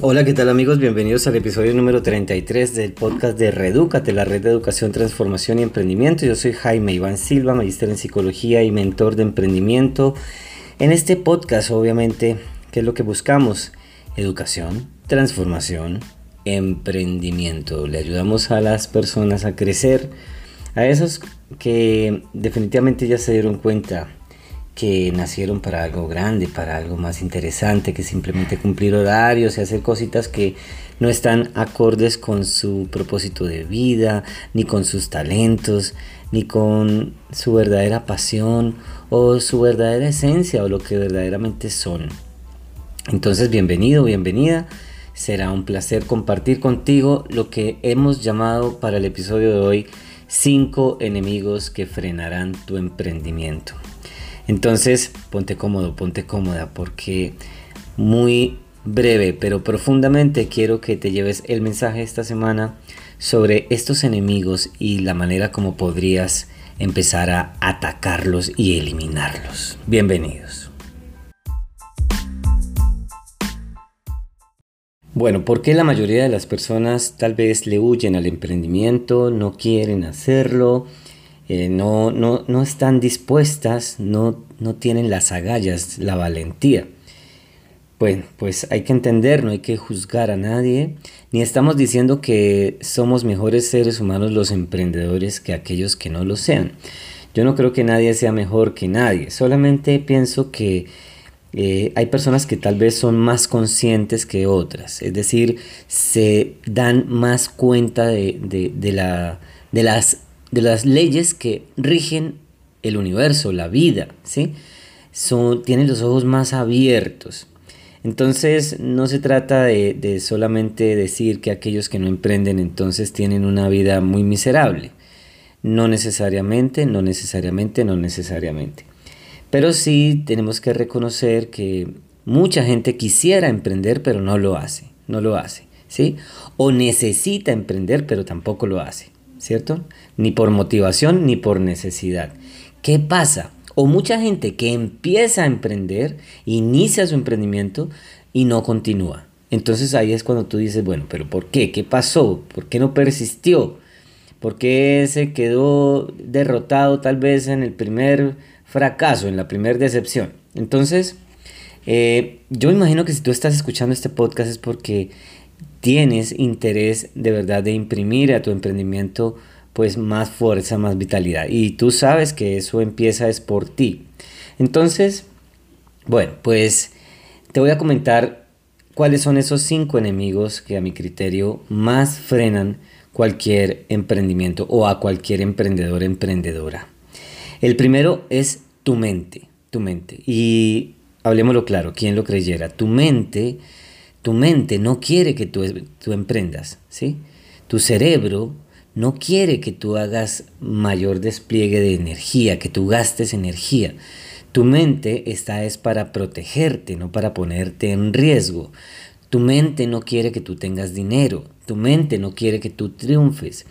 Hola, ¿qué tal amigos? Bienvenidos al episodio número 33 del podcast de Redúcate, la red de educación, transformación y emprendimiento. Yo soy Jaime Iván Silva, magíster en psicología y mentor de emprendimiento. En este podcast, obviamente, ¿qué es lo que buscamos? Educación, transformación, emprendimiento. Le ayudamos a las personas a crecer, a esos que definitivamente ya se dieron cuenta que nacieron para algo grande, para algo más interesante que simplemente cumplir horarios y hacer cositas que no están acordes con su propósito de vida, ni con sus talentos, ni con su verdadera pasión o su verdadera esencia o lo que verdaderamente son. Entonces, bienvenido, bienvenida. Será un placer compartir contigo lo que hemos llamado para el episodio de hoy 5 enemigos que frenarán tu emprendimiento. Entonces, ponte cómodo, ponte cómoda, porque muy breve, pero profundamente quiero que te lleves el mensaje esta semana sobre estos enemigos y la manera como podrías empezar a atacarlos y eliminarlos. Bienvenidos. Bueno, ¿por qué la mayoría de las personas tal vez le huyen al emprendimiento, no quieren hacerlo? Eh, no, no, no, están dispuestas, no, no tienen las agallas, la valentía. Bueno, pues hay que entender, no hay que juzgar a nadie, ni estamos diciendo que somos mejores seres humanos los emprendedores que aquellos que no lo sean. Yo no creo que nadie sea mejor que nadie, solamente pienso que eh, hay personas que tal vez son más conscientes que otras, es decir, se dan más cuenta de, de, la, de las de las leyes que rigen el universo, la vida, ¿sí? Son, tienen los ojos más abiertos. Entonces no se trata de, de, solamente decir que aquellos que no emprenden entonces tienen una vida muy miserable. No necesariamente, no necesariamente, no necesariamente. Pero sí tenemos que reconocer que mucha gente quisiera emprender pero no lo hace, no lo hace, ¿sí? O necesita emprender pero tampoco lo hace. ¿Cierto? Ni por motivación ni por necesidad. ¿Qué pasa? O mucha gente que empieza a emprender, inicia su emprendimiento y no continúa. Entonces ahí es cuando tú dices, bueno, pero ¿por qué? ¿Qué pasó? ¿Por qué no persistió? ¿Por qué se quedó derrotado tal vez en el primer fracaso, en la primera decepción? Entonces, eh, yo imagino que si tú estás escuchando este podcast es porque tienes interés de verdad de imprimir a tu emprendimiento pues más fuerza, más vitalidad. Y tú sabes que eso empieza es por ti. Entonces, bueno, pues te voy a comentar cuáles son esos cinco enemigos que a mi criterio más frenan cualquier emprendimiento o a cualquier emprendedor, emprendedora. El primero es tu mente, tu mente. Y hablemoslo claro, ¿quién lo creyera? Tu mente tu mente no quiere que tú, emprendas, ¿sí? Tu cerebro no quiere que tú hagas mayor despliegue de energía, que tú gastes energía. Tu mente está es para protegerte, no para ponerte en riesgo. Tu mente no quiere que tú tengas dinero. Tu mente no quiere que tú triunfes.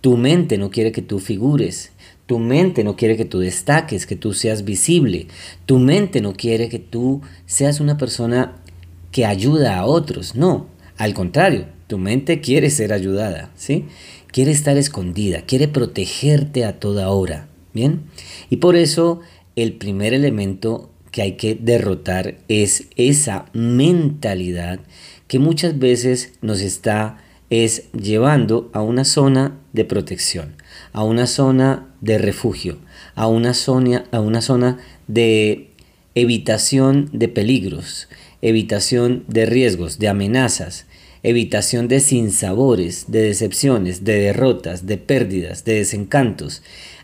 Tu mente no quiere que tú figures. Tu mente no quiere que tú destaques, que tú seas visible. Tu mente no quiere que tú seas una persona que ayuda a otros, no, al contrario, tu mente quiere ser ayudada, ¿sí? Quiere estar escondida, quiere protegerte a toda hora, ¿bien? Y por eso el primer elemento que hay que derrotar es esa mentalidad que muchas veces nos está es llevando a una zona de protección, a una zona de refugio, a una zona, a una zona de evitación de peligros, evitación de riesgos, de amenazas, evitación de sinsabores, de decepciones, de derrotas, de pérdidas, de desencantos.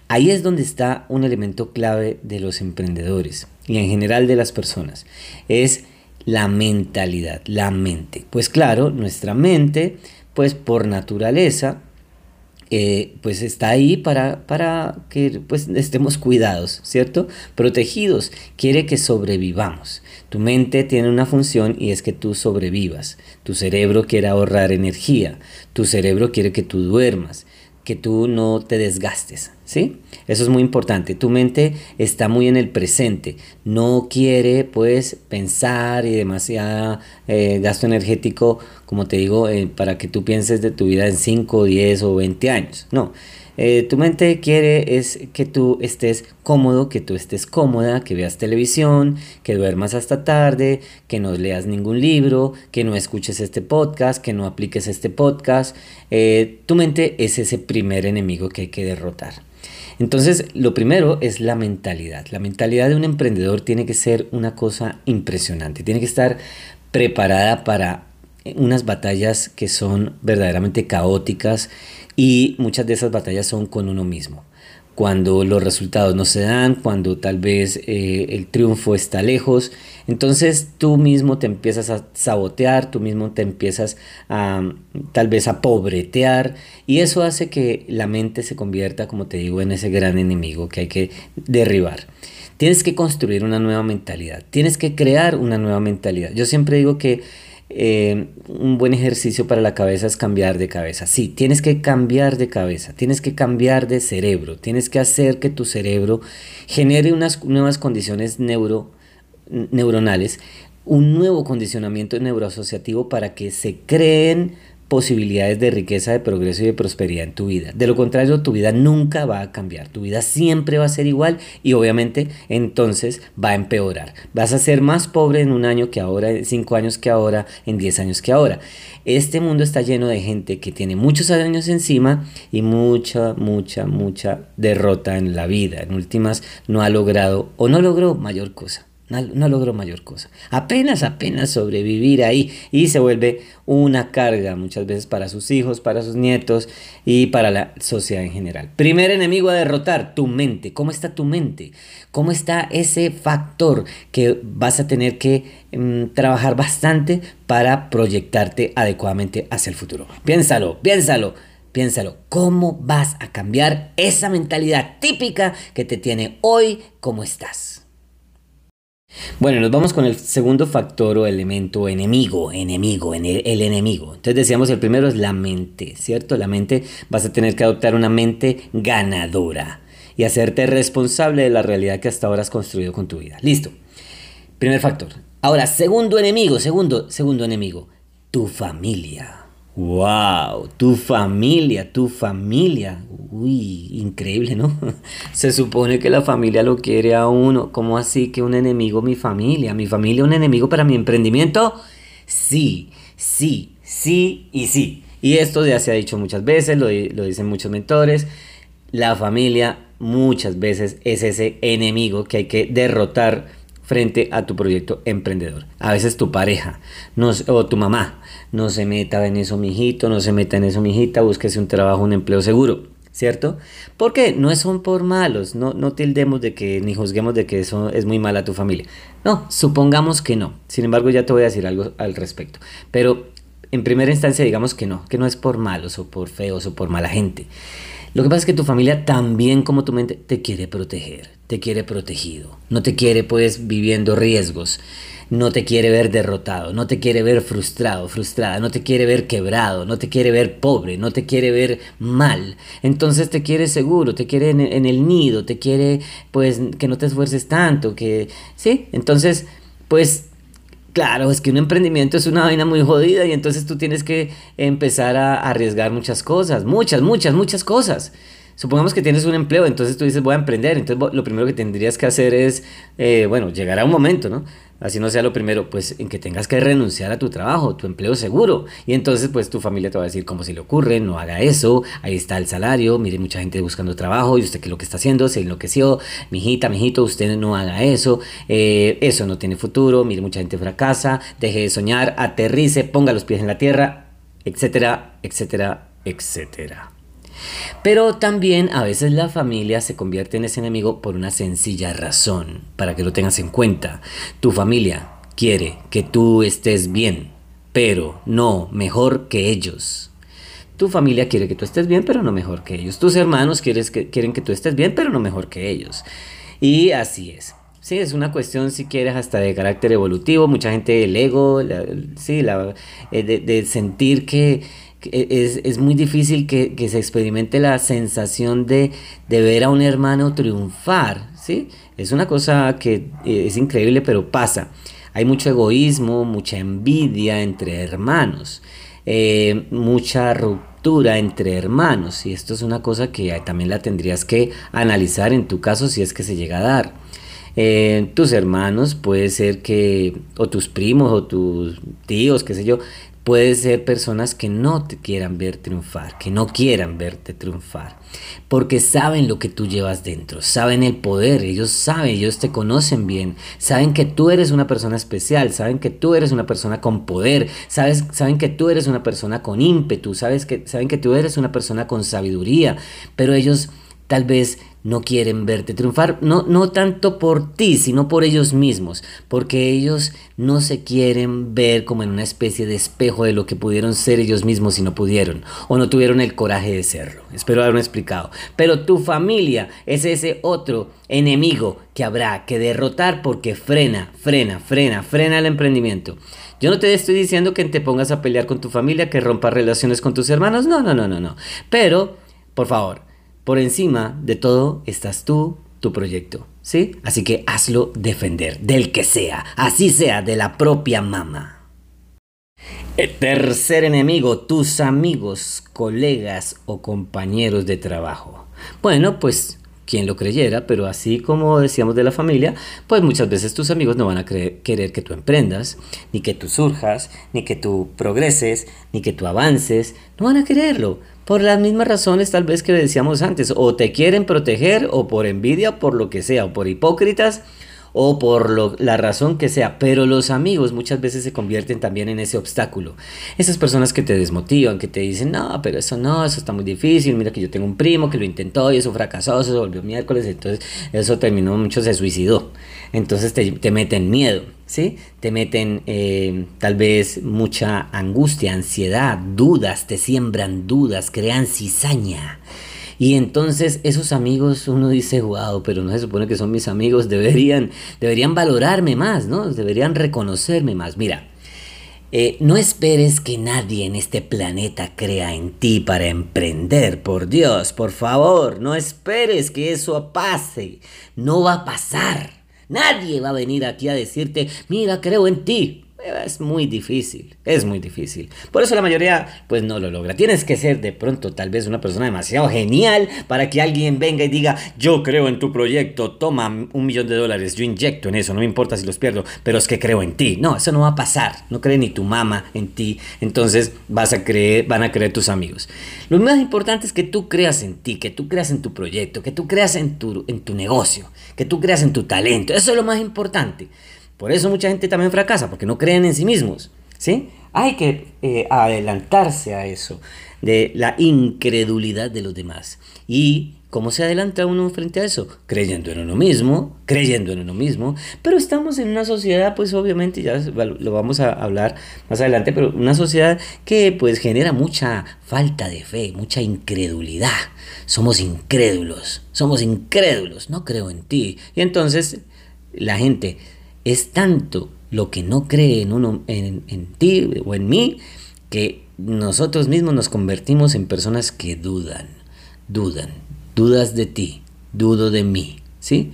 Ahí es donde está un elemento clave de los emprendedores y en general de las personas. Es la mentalidad, la mente. Pues claro, nuestra mente, pues por naturaleza, eh, pues está ahí para, para que pues estemos cuidados, ¿cierto? Protegidos, quiere que sobrevivamos. Tu mente tiene una función y es que tú sobrevivas. Tu cerebro quiere ahorrar energía, tu cerebro quiere que tú duermas, que tú no te desgastes, ¿sí? Eso es muy importante. Tu mente está muy en el presente, no quiere pues pensar y demasiado eh, gasto energético, como te digo, eh, para que tú pienses de tu vida en 5, 10 o 20 años. No, eh, tu mente quiere es que tú estés cómodo, que tú estés cómoda, que veas televisión, que duermas hasta tarde, que no leas ningún libro, que no escuches este podcast, que no apliques este podcast. Eh, tu mente es ese primer enemigo que hay que derrotar. Entonces, lo primero es la mentalidad. La mentalidad de un emprendedor tiene que ser una cosa impresionante, tiene que estar preparada para unas batallas que son verdaderamente caóticas y muchas de esas batallas son con uno mismo. Cuando los resultados no se dan, cuando tal vez eh, el triunfo está lejos, entonces tú mismo te empiezas a sabotear, tú mismo te empiezas a tal vez a pobretear y eso hace que la mente se convierta, como te digo, en ese gran enemigo que hay que derribar. Tienes que construir una nueva mentalidad, tienes que crear una nueva mentalidad. Yo siempre digo que eh, un buen ejercicio para la cabeza es cambiar de cabeza. Sí, tienes que cambiar de cabeza, tienes que cambiar de cerebro, tienes que hacer que tu cerebro genere unas nuevas condiciones neuro, neuronales, un nuevo condicionamiento neuroasociativo para que se creen posibilidades de riqueza, de progreso y de prosperidad en tu vida. De lo contrario, tu vida nunca va a cambiar, tu vida siempre va a ser igual y obviamente entonces va a empeorar. Vas a ser más pobre en un año que ahora, en cinco años que ahora, en diez años que ahora. Este mundo está lleno de gente que tiene muchos años encima y mucha, mucha, mucha derrota en la vida. En últimas, no ha logrado o no logró mayor cosa. No, logró mayor cosa. Apenas, apenas sobrevivir ahí y se vuelve una carga muchas veces para sus hijos, para sus nietos y para la sociedad en general. Primer enemigo a derrotar, tu mente. ¿Cómo está tu mente? ¿Cómo está ese factor que vas a tener que mm, trabajar bastante para proyectarte adecuadamente hacia el futuro? Piénsalo, piénsalo. Piénsalo, ¿cómo vas a cambiar esa mentalidad típica que te tiene hoy como estás? Bueno, nos vamos con el segundo factor o elemento enemigo, enemigo, el, el, enemigo. Entonces decíamos, el primero es la mente, ¿cierto? La mente, vas a tener que adoptar una mente ganadora y hacerte responsable de la realidad que hasta ahora has construido con tu vida. Listo. Primer factor. Ahora, segundo enemigo, segundo, segundo enemigo, tu familia. Wow, tu familia, tu familia. Uy, increíble, ¿no? Se supone que la familia lo quiere a uno. ¿Cómo así que un enemigo mi familia? ¿Mi familia un enemigo para mi emprendimiento? Sí, sí, sí y sí. Y esto ya se ha dicho muchas veces, lo, lo dicen muchos mentores. La familia muchas veces es ese enemigo que hay que derrotar frente a tu proyecto emprendedor. A veces tu pareja no, o tu mamá, no se meta en eso, mijito, no se meta en eso, mijita, búsquese un trabajo, un empleo seguro, ¿cierto? Porque no son por malos, no, no tildemos de que ni juzguemos de que eso es muy mala tu familia. No, supongamos que no. Sin embargo, ya te voy a decir algo al respecto. Pero en primera instancia digamos que no, que no es por malos o por feos o por mala gente. Lo que pasa es que tu familia también como tu mente te quiere proteger, te quiere protegido, no te quiere pues viviendo riesgos, no te quiere ver derrotado, no te quiere ver frustrado, frustrada, no te quiere ver quebrado, no te quiere ver pobre, no te quiere ver mal. Entonces te quiere seguro, te quiere en, el nido, te quiere pues que no te esfuerces tanto, que sí, entonces pues Claro, es que un emprendimiento es una vaina muy jodida y entonces tú tienes que empezar a arriesgar muchas cosas, muchas, muchas, muchas cosas. Supongamos que tienes un empleo, entonces tú dices voy a emprender, entonces lo primero que tendrías que hacer es, eh, bueno, llegar a un momento, ¿no? Así no sea lo primero, pues en que tengas que renunciar a tu trabajo, tu empleo seguro. Y entonces pues tu familia te va a decir cómo se le ocurre, no haga eso, ahí está el salario, mire mucha gente buscando trabajo y usted qué es lo que está haciendo, se enloqueció, mijita, mijito, usted no haga eso, eh, eso no tiene futuro, mire mucha gente fracasa, deje de soñar, aterrice, ponga los pies en la tierra, etcétera, etcétera, etcétera. Pero también a veces la familia se convierte en ese enemigo por una sencilla razón, para que lo tengas en cuenta. Tu familia quiere que tú estés bien, pero no mejor que ellos. Tu familia quiere que tú estés bien, pero no mejor que ellos. Tus hermanos quieren que tú estés bien, pero no mejor que ellos. Y así es. Sí, es una cuestión, si quieres, hasta de carácter evolutivo. Mucha gente, el ego, sí, la, eh, de sentir que, es, es muy difícil que, que, se experimente la sensación de, de, ver a un hermano triunfar, ¿sí? Es una cosa que eh, es increíble, pero pasa. Hay mucho egoísmo, mucha envidia entre hermanos, eh, mucha ruptura entre hermanos, y esto es una cosa que también la tendrías que analizar en tu caso si es que se llega a dar. Eh, tus hermanos puede ser que, o tus primos, o tus tíos, qué sé yo, Puede ser personas que no te quieran ver triunfar, que no quieran verte triunfar, porque saben lo que tú llevas dentro, saben el poder, ellos saben, ellos te conocen bien, saben que tú eres una persona especial, saben que tú eres una persona con poder, sabes, saben que tú eres una persona con ímpetu, sabes que, saben que tú eres una persona con sabiduría, pero ellos tal vez no quieren verte triunfar, no, no tanto por ti, sino por ellos mismos, porque ellos no se quieren ver como en una especie de espejo de lo que pudieron ser ellos mismos si no pudieron, o no tuvieron el coraje de serlo. Espero haberme explicado. Pero tu familia es ese otro enemigo que habrá que derrotar porque frena, frena, frena, frena el emprendimiento. Yo no te estoy diciendo que te pongas a pelear con tu familia, que rompas relaciones con tus hermanos, no, no, no, no, no. Pero, por favor, por encima de todo estás tú, tu proyecto, ¿sí? Así que hazlo defender, del que sea, así sea de la propia mamá. El tercer enemigo, tus amigos, colegas o compañeros de trabajo. Bueno, pues quien lo creyera, pero así como decíamos de la familia, pues muchas veces tus amigos no van a querer que tú emprendas, ni que tú surjas, ni que tú progreses, ni que tú avances, no van a quererlo. Por las mismas razones tal vez que decíamos antes, o te quieren proteger, o por envidia, por lo que sea, o por hipócritas, o por lo, la razón que sea, pero los amigos muchas veces se convierten también en ese obstáculo. Esas personas que te desmotivan, que te dicen, no, pero eso no, eso está muy difícil, mira que yo tengo un primo que lo intentó y eso fracasó, se volvió miércoles, entonces eso terminó, mucho se suicidó. Entonces te, te meten miedo, ¿sí? Te meten eh, tal vez mucha angustia, ansiedad, dudas, te siembran dudas, crean cizaña. Y entonces esos amigos, uno dice, wow, pero no se supone que son mis amigos, deberían, deberían valorarme más, ¿no? Deberían reconocerme más. Mira, eh, no esperes que nadie en este planeta crea en ti para emprender, por Dios, por favor, no esperes que eso pase, no va a pasar. Nadie va a venir aquí a decirte, mira, creo en ti. Es muy difícil, es muy difícil. Por eso la mayoría pues no lo logra. Tienes que ser de pronto tal vez una persona demasiado genial para que alguien venga y diga, yo creo en tu proyecto, toma un millón de dólares, yo inyecto en eso, no me importa si los pierdo, pero es que creo en ti. No, eso no va a pasar. No cree ni tu mamá en ti. Entonces vas a creer, van a creer tus amigos. Lo más importante es que tú creas en ti, que tú creas en tu proyecto, que tú creas en tu, en tu negocio, que tú creas en tu talento. Eso es lo más importante. Por eso mucha gente también fracasa, porque no creen en sí mismos. ¿sí? Hay que eh, adelantarse a eso, de la incredulidad de los demás. ¿Y cómo se adelanta uno frente a eso? Creyendo en uno mismo, creyendo en uno mismo. Pero estamos en una sociedad, pues obviamente, ya lo vamos a hablar más adelante, pero una sociedad que pues genera mucha falta de fe, mucha incredulidad. Somos incrédulos, somos incrédulos, no creo en ti. Y entonces la gente es tanto lo que no cree en, uno, en, ti o en mí que nosotros mismos nos convertimos en personas que dudan, dudan, dudas de ti, dudo de mí, ¿sí?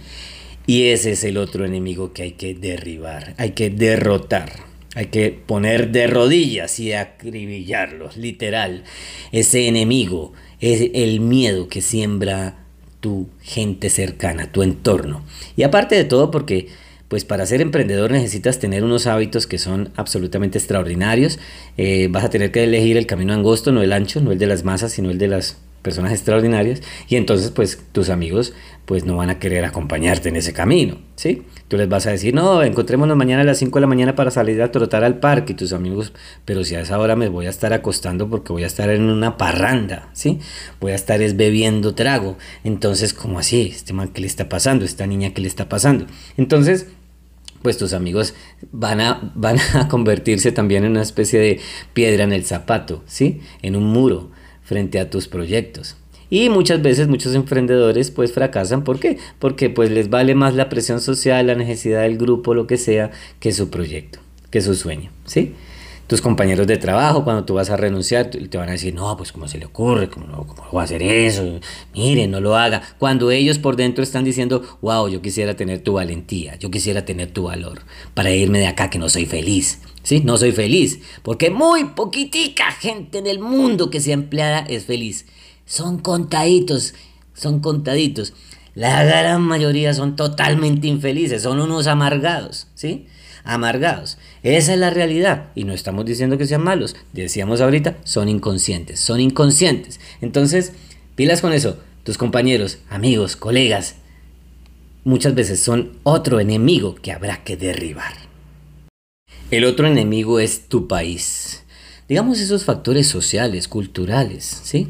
Y ese es el otro enemigo que hay que derribar, hay que derrotar, hay que poner de rodillas y acribillarlos, literal. Ese enemigo es el miedo que siembra tu gente cercana, tu entorno. Y aparte de todo porque pues para ser emprendedor necesitas tener unos hábitos que son absolutamente extraordinarios. Eh, vas a tener que elegir el camino angosto, no el ancho, no el de las masas, sino el de las personas extraordinarias. Y entonces, pues tus amigos pues no van a querer acompañarte en ese camino, ¿sí? Tú les vas a decir, no, encontrémonos mañana a las 5 de la mañana para salir a trotar al parque. Y tus amigos, pero si a esa hora me voy a estar acostando porque voy a estar en una parranda, ¿sí? Voy a estar es bebiendo trago. Entonces, ¿cómo así? ¿Este man qué le está pasando? ¿Esta niña qué le está pasando? Entonces, pues tus amigos van a, van a convertirse también en una especie de piedra en el zapato, ¿sí? En un muro frente a tus proyectos. Y muchas veces muchos emprendedores pues fracasan, ¿por qué? Porque pues les vale más la presión social, la necesidad del grupo, lo que sea, que su proyecto, que su sueño, ¿sí? Tus compañeros de trabajo cuando tú vas a renunciar te van a decir, no, pues cómo se le ocurre, cómo, cómo va a hacer eso, mire, no lo haga. Cuando ellos por dentro están diciendo, wow, yo quisiera tener tu valentía, yo quisiera tener tu valor para irme de acá que no soy feliz. ¿Sí? No soy feliz, porque muy poquitica gente en el mundo que sea empleada es feliz. Son contaditos, son contaditos. La gran mayoría son totalmente infelices, son unos amargados, ¿sí? Amargados. Esa es la realidad. Y no estamos diciendo que sean malos. Decíamos ahorita, son inconscientes, son inconscientes. Entonces, pilas con eso. Tus compañeros, amigos, colegas, muchas veces son otro enemigo que habrá que derribar. El otro enemigo es tu país. Digamos esos factores sociales, culturales, ¿sí?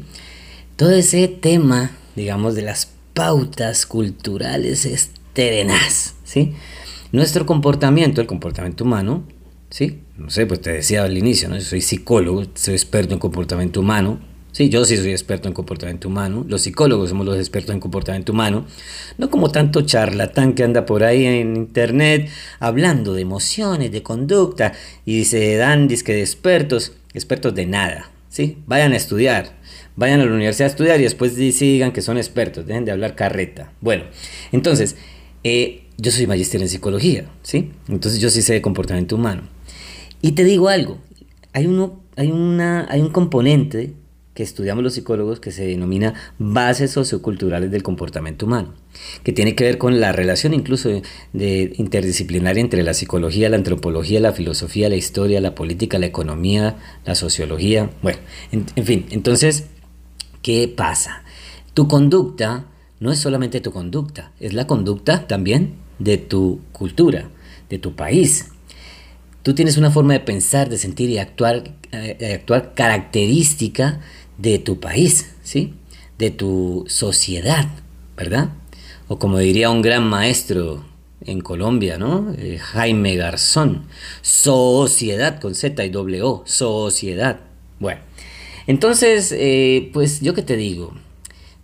Todo ese tema, digamos, de las pautas culturales es ¿sí? Nuestro comportamiento, el comportamiento humano, ¿sí? No sé, pues te decía al inicio, ¿no? Yo soy psicólogo, soy experto en comportamiento humano, Sí, yo sí soy experto en comportamiento humano. Los psicólogos somos los expertos en comportamiento humano. No como tanto charlatán que anda por ahí en internet hablando de emociones, de conducta y se dan disque de expertos, expertos de nada. ¿sí? Vayan a estudiar, vayan a la universidad a estudiar y después digan que son expertos, dejen de hablar carreta. Bueno, entonces, eh, yo soy magíster en psicología, ¿sí? Entonces yo sí sé de comportamiento humano. Y te digo algo, hay, una, hay un componente que estudiamos los psicólogos que se denomina bases socioculturales del comportamiento humano, que tiene que ver con la relación incluso de, interdisciplinaria entre la psicología, la antropología, la filosofía, la historia, la política, la economía, la sociología, bueno, en fin, entonces ¿Qué pasa? Tu conducta no es solamente tu conducta, es la conducta también de tu cultura, de tu país. Tú tienes una forma de pensar, de sentir y actuar, eh, actuar característica de tu país, ¿sí? De tu sociedad, ¿verdad? O como diría un gran maestro en Colombia, ¿no? Eh, Jaime Garzón, sociedad con Z y doble O, sociedad. Bueno, entonces, eh, pues yo qué te digo,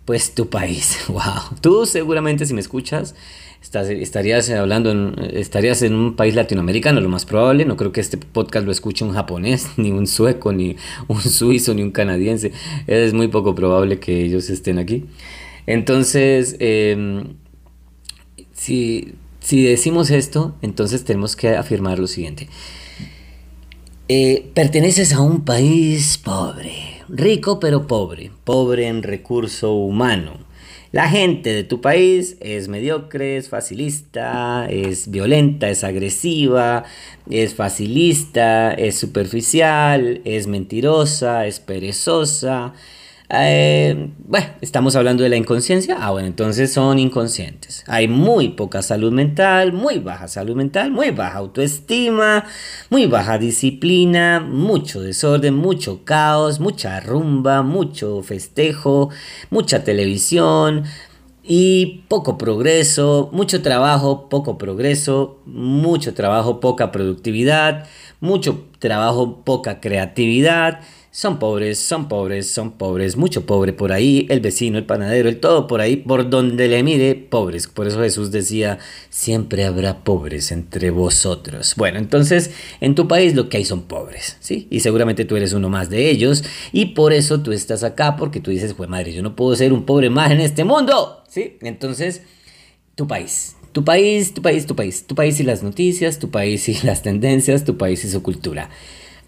pues tu país, wow. Tú seguramente si me escuchas estarías hablando, en, estarías en un país latinoamericano, lo más probable. No creo que este podcast lo escuche un japonés, ni un sueco, ni un suizo, ni un canadiense. Es muy poco probable que ellos estén aquí. Entonces, em, si, si decimos esto, entonces tenemos que afirmar lo siguiente. Eh, perteneces a un país pobre, rico pero pobre, pobre en recurso humano. La gente de tu país es mediocre, es facilista, es violenta, es agresiva, es facilista, es superficial, es mentirosa, es perezosa, eh, bueno, estamos hablando de la inconsciencia. Ah, bueno, entonces son inconscientes. Hay muy poca salud mental, muy baja salud mental, muy baja autoestima, muy baja disciplina, mucho desorden, mucho caos, mucha rumba, mucho festejo, mucha televisión y poco progreso, mucho trabajo, poco progreso, mucho trabajo, poca productividad, mucho trabajo, poca creatividad son pobres, son pobres, son pobres, mucho pobre por ahí, el vecino, el panadero, el todo por ahí, por donde le mire, pobres. Por eso Jesús decía, siempre habrá pobres entre vosotros. Bueno, entonces en tu país lo que hay son pobres, ¿sí? Y seguramente tú eres uno más de ellos y por eso tú estás acá, porque tú dices, pues madre, yo no puedo ser un pobre más en este mundo, ¿sí? Entonces, tu país, tu país, tu país, tu país, tu país y las noticias, tu país y las tendencias, tu país y su cultura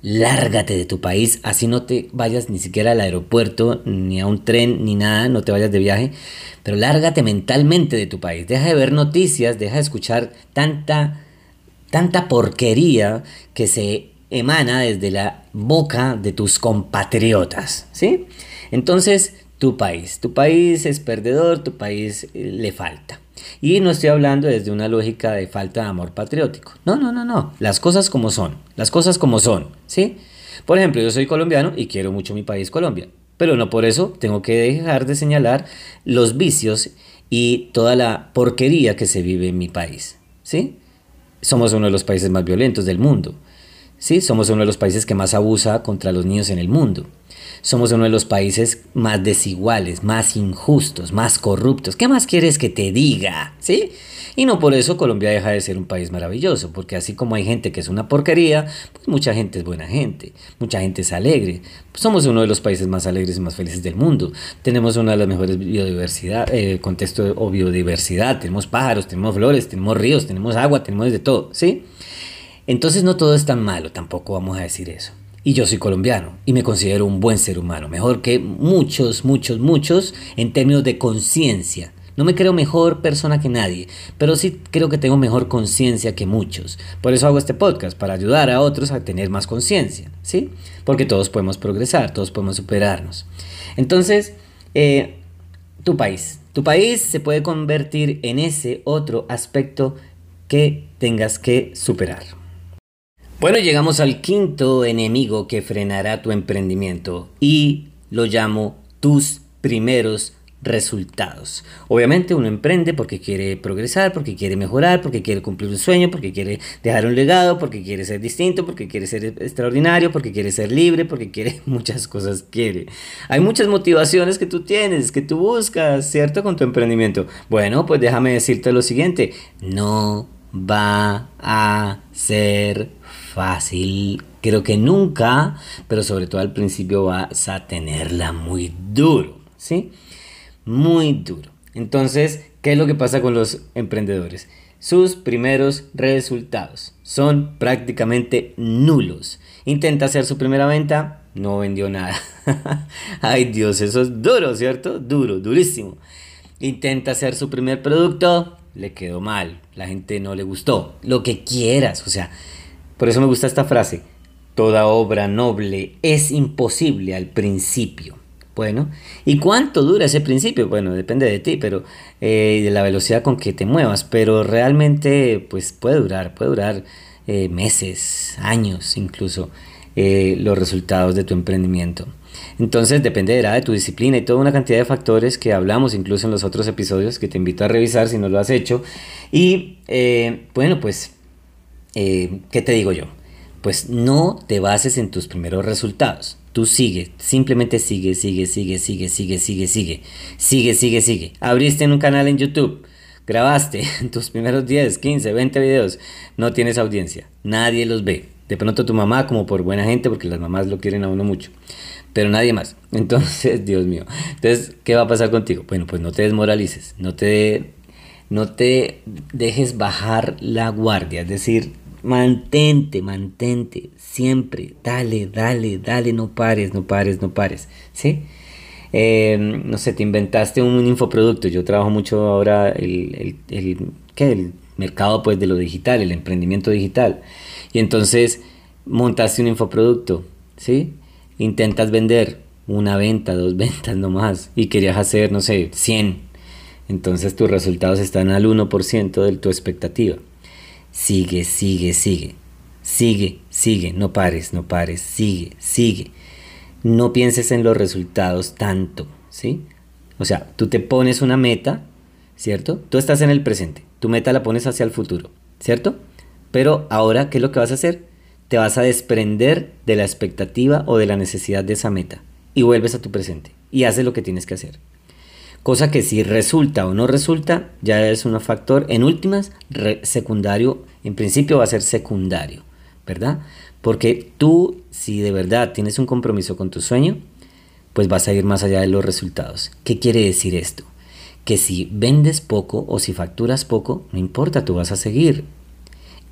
lárgate de tu país, así no te vayas ni siquiera al aeropuerto, ni a un tren, ni nada, no te vayas de viaje, pero lárgate mentalmente de tu país, deja de ver noticias, deja de escuchar tanta, tanta porquería que se emana desde la boca de tus compatriotas, ¿sí? Entonces, tu país, tu país es perdedor, tu país eh, le falta. Y no estoy hablando desde una lógica de falta de amor patriótico. No, no, no, no. Las cosas como son. Las cosas como son. ¿Sí? Por ejemplo, yo soy colombiano y quiero mucho mi país, Colombia. Pero no por eso tengo que dejar de señalar los vicios y toda la porquería que se vive en mi país. ¿Sí? Somos uno de los países más violentos del mundo. ¿Sí? Somos uno de los países que más abusa contra los niños en el mundo. Somos uno de los países más desiguales, más injustos, más corruptos. ¿Qué más quieres que te diga? ¿Sí? Y no por eso Colombia deja de ser un país maravilloso, porque así como hay gente que es una porquería, pues mucha gente es buena gente, mucha gente es alegre. somos uno de los países más alegres y más felices del mundo. Tenemos una de las mejores biodiversidad, eh, contexto o biodiversidad, tenemos pájaros, tenemos flores, tenemos ríos, tenemos agua, tenemos de todo, ¿sí? Entonces no todo es tan malo, tampoco vamos a decir eso. Y yo soy colombiano y me considero un buen ser humano, mejor que muchos, muchos, muchos en términos de conciencia. No me creo mejor persona que nadie, pero sí creo que tengo mejor conciencia que muchos. Por eso hago este podcast, para ayudar a otros a tener más conciencia, ¿sí? Porque todos podemos progresar, todos podemos superarnos. Entonces, eh, tu país. Tu país se puede convertir en ese otro aspecto que tengas que superar. Bueno, llegamos al quinto enemigo que frenará tu emprendimiento y lo llamo tus primeros resultados. Obviamente uno emprende porque quiere progresar, porque quiere mejorar, porque quiere cumplir un sueño, porque quiere dejar un legado, porque quiere ser distinto, porque quiere ser extraordinario, porque quiere ser libre, porque quiere muchas cosas quiere. Hay muchas motivaciones que tú tienes, que tú buscas, ¿cierto? Con tu emprendimiento. Bueno, pues déjame decirte lo siguiente, no va a ser fácil. Creo que nunca, pero sobre todo al principio vas a tenerla muy duro, ¿sí? muy duro. Entonces, ¿qué es lo que pasa con los emprendedores? Sus primeros resultados son prácticamente nulos. Intenta hacer su primera venta, no vendió nada. Ay Dios, eso es duro, ¿cierto? Duro, durísimo. Intenta hacer su primer producto, le quedó mal, la gente no le gustó. Lo que quieras, o sea, por eso me gusta esta frase. Toda obra noble es imposible al principio. Bueno, ¿y cuánto dura ese principio? Bueno, depende de ti, pero eh, de la velocidad con que te muevas, pero realmente pues puede durar, puede durar eh, meses, años incluso eh, los resultados de tu emprendimiento. Entonces dependerá de tu disciplina y toda una cantidad de factores que hablamos incluso en los otros episodios que te invito a revisar si no lo has hecho. Y bueno, pues, ¿qué te digo yo? Pues no te bases en tus primeros resultados Tú sigue, simplemente sigue, sigue, sigue, sigue, sigue, sigue, sigue, sigue, sigue, sigue. Abriste un canal en YouTube, grabaste tus primeros 10, 15, 20 videos, no tienes audiencia, nadie los ve. De pronto tu mamá, como por buena gente, porque las mamás lo quieren a uno mucho, pero nadie más. Entonces, Dios mío. Entonces, ¿qué va a pasar contigo? Bueno, pues no te desmoralices, no te, no te dejes bajar la guardia, es decir, mantente, mantente, siempre, dale, dale, dale, no pares, no pares, no pares, ¿sí? Em, no sé, te inventaste un infoproducto, yo trabajo mucho ahora el, el, ¿qué? el mercado pues de lo digital, el emprendimiento digital, y entonces montaste un infoproducto, ¿sí? Intentas vender una venta, dos ventas nomás, y querías hacer, no sé, 100, entonces tus resultados están al 1% de tu expectativa. Sigue, sigue, sigue. Sigue, sigue, no pares, no pares, sigue, sigue. No pienses en los resultados tanto, ¿sí? O sea, tú te pones una meta, ¿cierto? Tú estás en el presente, tu meta la pones hacia el futuro, ¿cierto? Pero ahora, ¿qué es lo que vas a hacer? Te vas a desprender de la expectativa o de la necesidad de esa meta y vuelves a tu presente y haces lo que tienes que hacer. Cosa que si resulta o no resulta, ya es un factor, en últimas, secundario, en principio va a ser secundario, ¿verdad? Porque tú, si de verdad tienes un compromiso con tu sueño, pues vas a ir más allá de los resultados. ¿Qué quiere decir esto? Que si vendes poco o si facturas poco, no importa, tú vas a seguir.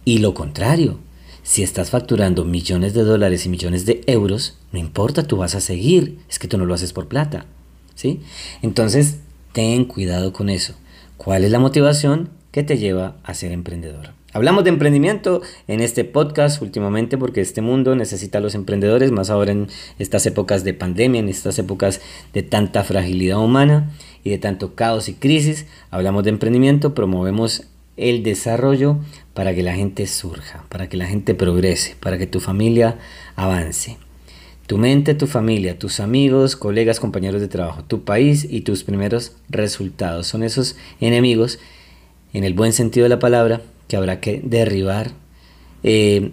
Y lo contrario, si estás facturando millones de dólares y millones de euros, no importa, tú vas a seguir. Es que tú no lo haces por plata. Entonces, ten cuidado con eso. ¿Cuál es la motivación que te lleva a ser emprendedor? Hablamos de emprendimiento en este podcast últimamente porque este mundo necesita a los emprendedores, más ahora en estas épocas de pandemia, en estas épocas de tanta fragilidad humana y de tanto caos y crisis. Hablamos de emprendimiento, promovemos el desarrollo para que la gente surja, para que la gente progrese, para que tu familia avance. Tu mente, tu familia, tus amigos, colegas, compañeros de trabajo, tu país y tus primeros resultados. Son esos enemigos, en el buen sentido de la palabra, que habrá que derribar eh,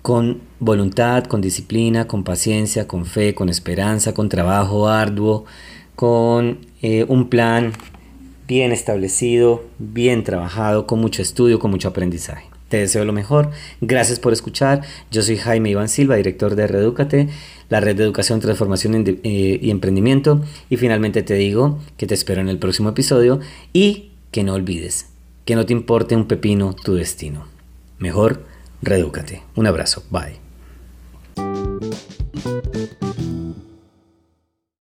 con voluntad, con disciplina, con paciencia, con fe, con esperanza, con trabajo arduo, con eh, un plan bien establecido, bien trabajado, con mucho estudio, con mucho aprendizaje. Te deseo lo mejor. Gracias por escuchar. Yo soy Jaime Iván Silva, director de Redúcate, la red de educación, transformación eh, y emprendimiento. Y finalmente te digo que te espero en el próximo episodio y que no olvides que no te importe un pepino tu destino. Mejor, redúcate. Un abrazo. Bye.